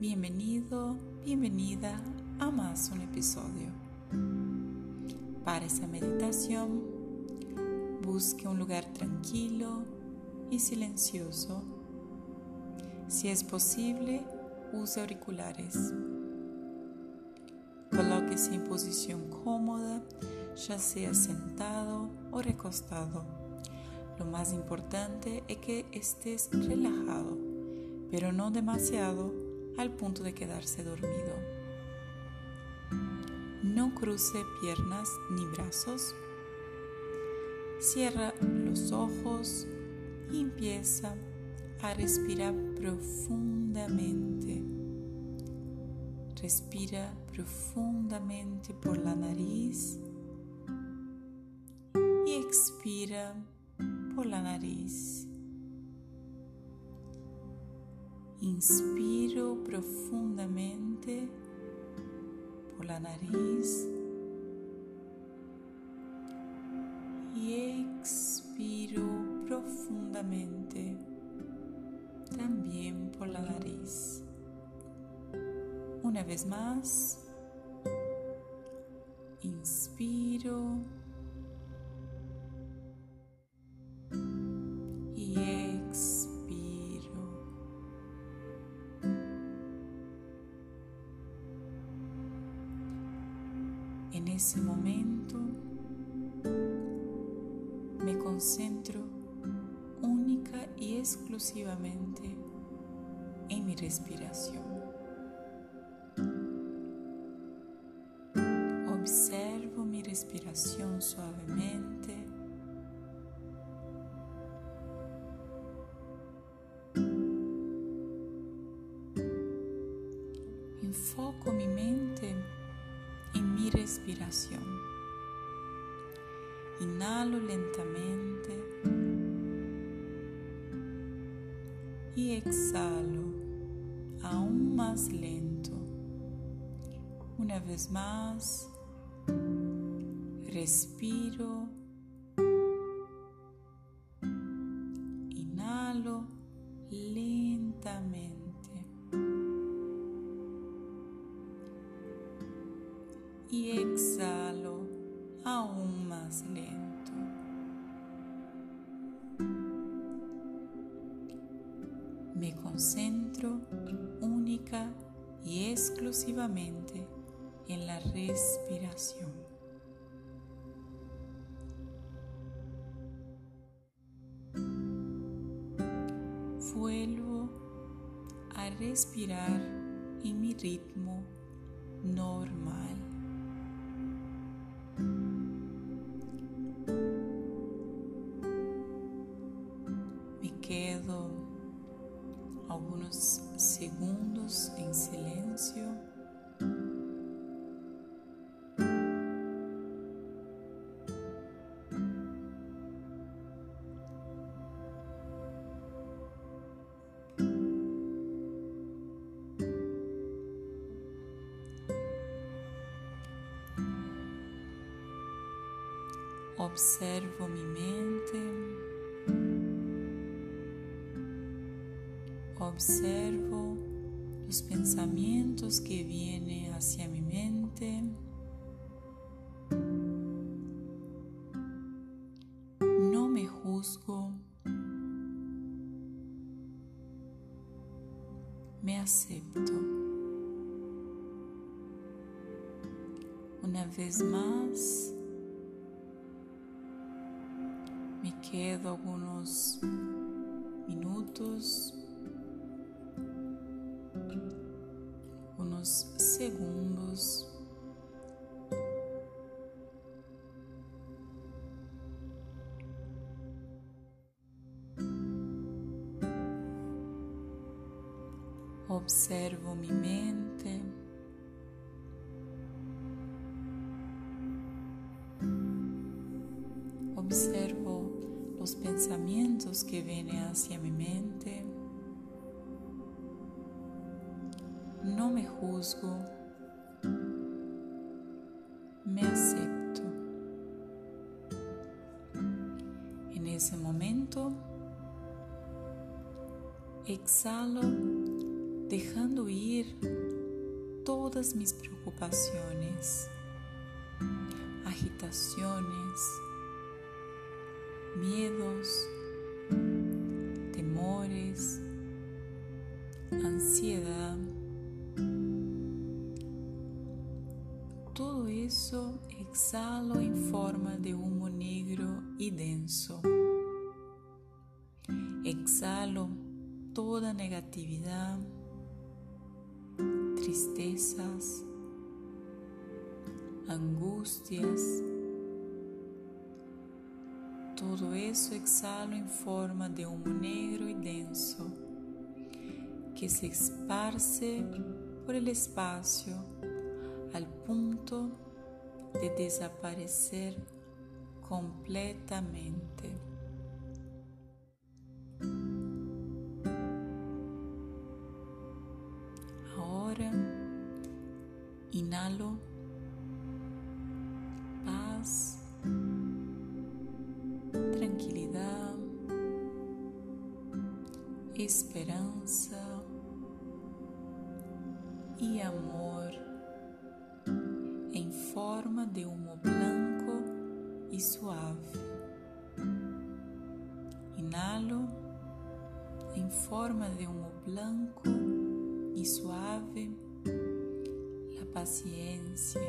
Bienvenido, bienvenida a más un episodio. Para esa meditación, busque un lugar tranquilo y silencioso. Si es posible, use auriculares. Colóquese en posición cómoda, ya sea sentado o recostado. Lo más importante es que estés relajado, pero no demasiado al punto de quedarse dormido. No cruce piernas ni brazos. Cierra los ojos y empieza a respirar profundamente. Respira profundamente por la nariz y expira por la nariz. Inspiro profundamente por la nariz y expiro profundamente también por la nariz. Una vez más, ese momento me concentro única y exclusivamente en mi respiración. Observo mi respiración suavemente. Enfoco mi mente en respiración. Inhalo lentamente y exhalo aún más lento. Una vez más, respiro, Y exhalo aún más lento. Me concentro única y exclusivamente en la respiración. Vuelvo a respirar en mi ritmo normal. Observo mi mente. Observo los pensamientos que vienen hacia mi mente. No me juzgo. Me acepto. Una vez más, quedo algunos minutos, unos segundos. Observo mi mente. Que vienen hacia mi mente. No me juzgo. Me acepto. En ese momento, exhalo dejando ir todas mis preocupaciones, agitaciones, miedos, ansiedad. Todo eso exhalo en forma de humo negro y denso. Exhalo toda negatividad, tristezas, angustias. Todo eso exhalo en forma de humo negro y denso que se esparce por el espacio al punto de desaparecer completamente. Esperanza y amor en forma de humo blanco y suave. Inhalo en forma de humo blanco y suave la paciencia,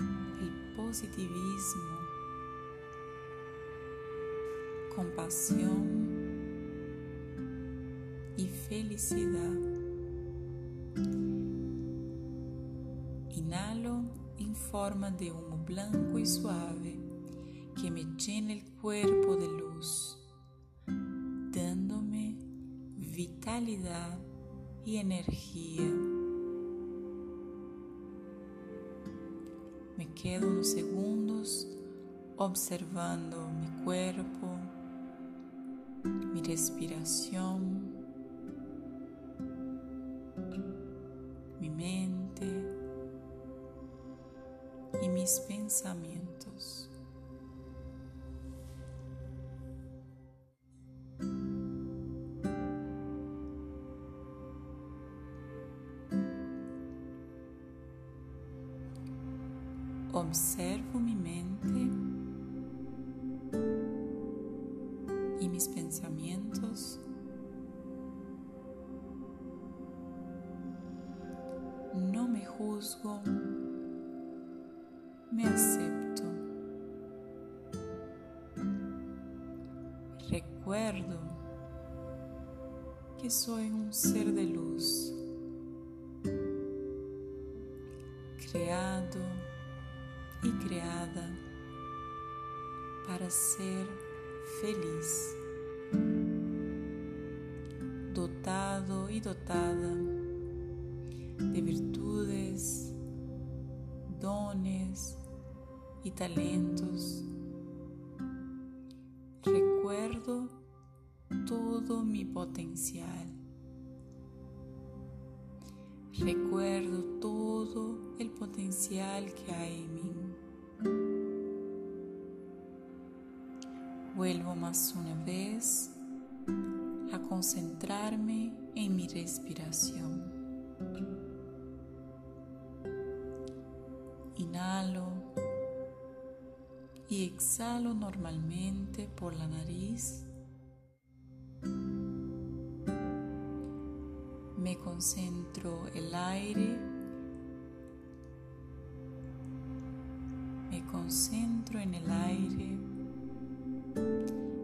el positivismo, compasión y felicidad. Inhalo en forma de humo blanco y suave que me llena el cuerpo de luz, dándome vitalidad y energía. Me quedo unos segundos observando mi cuerpo, mi respiración, mis pensamientos. Observo mi mente y mis pensamientos. No me juzgo me acepto. Recuerdo que soy un ser de luz, creado y creada para ser feliz, dotado y dotada de virtudes, y talentos. Recuerdo todo mi potencial. Recuerdo todo el potencial que hay en mí. Vuelvo más una vez a concentrarme en mi respiración. Inhalo y exhalo normalmente por la nariz. Me concentro el aire. Me concentro en el aire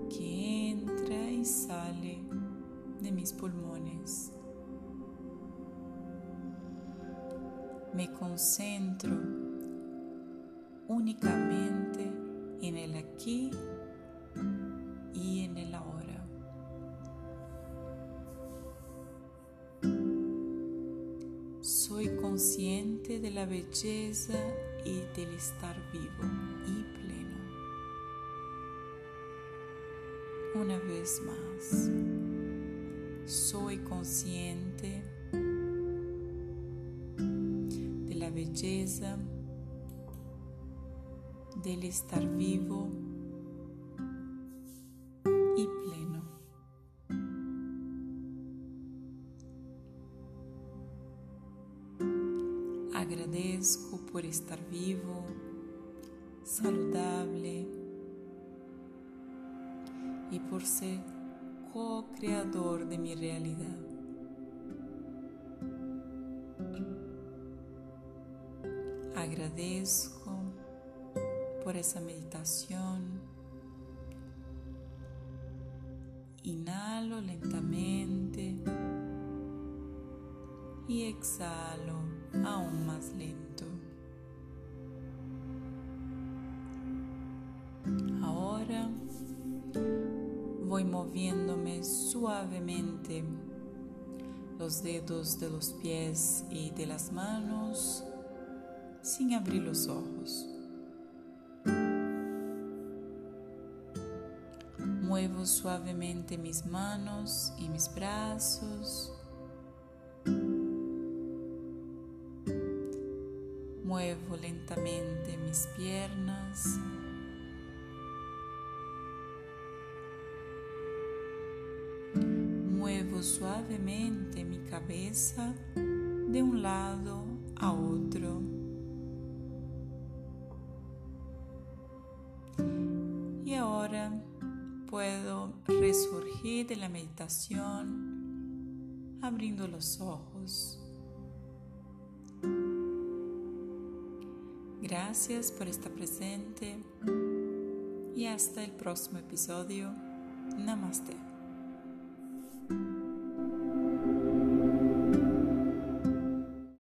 que entra y sale de mis pulmones. Me concentro únicamente en el aquí y en el ahora. Soy consciente de la belleza y del estar vivo y pleno. Una vez más, soy consciente de la belleza dele estar vivo e pleno. Agradeço por estar vivo, saudável e por ser co-criador de minha realidade. Agradeço por esa meditación. Inhalo lentamente y exhalo aún más lento. Ahora voy moviéndome suavemente los dedos de los pies y de las manos sin abrir los ojos. Muevo suavemente mis manos y mis brazos. Muevo lentamente mis piernas. Muevo suavemente mi cabeza de un lado a otro. Puedo resurgir de la meditación abriendo los ojos. Gracias por estar presente y hasta el próximo episodio. Namaste.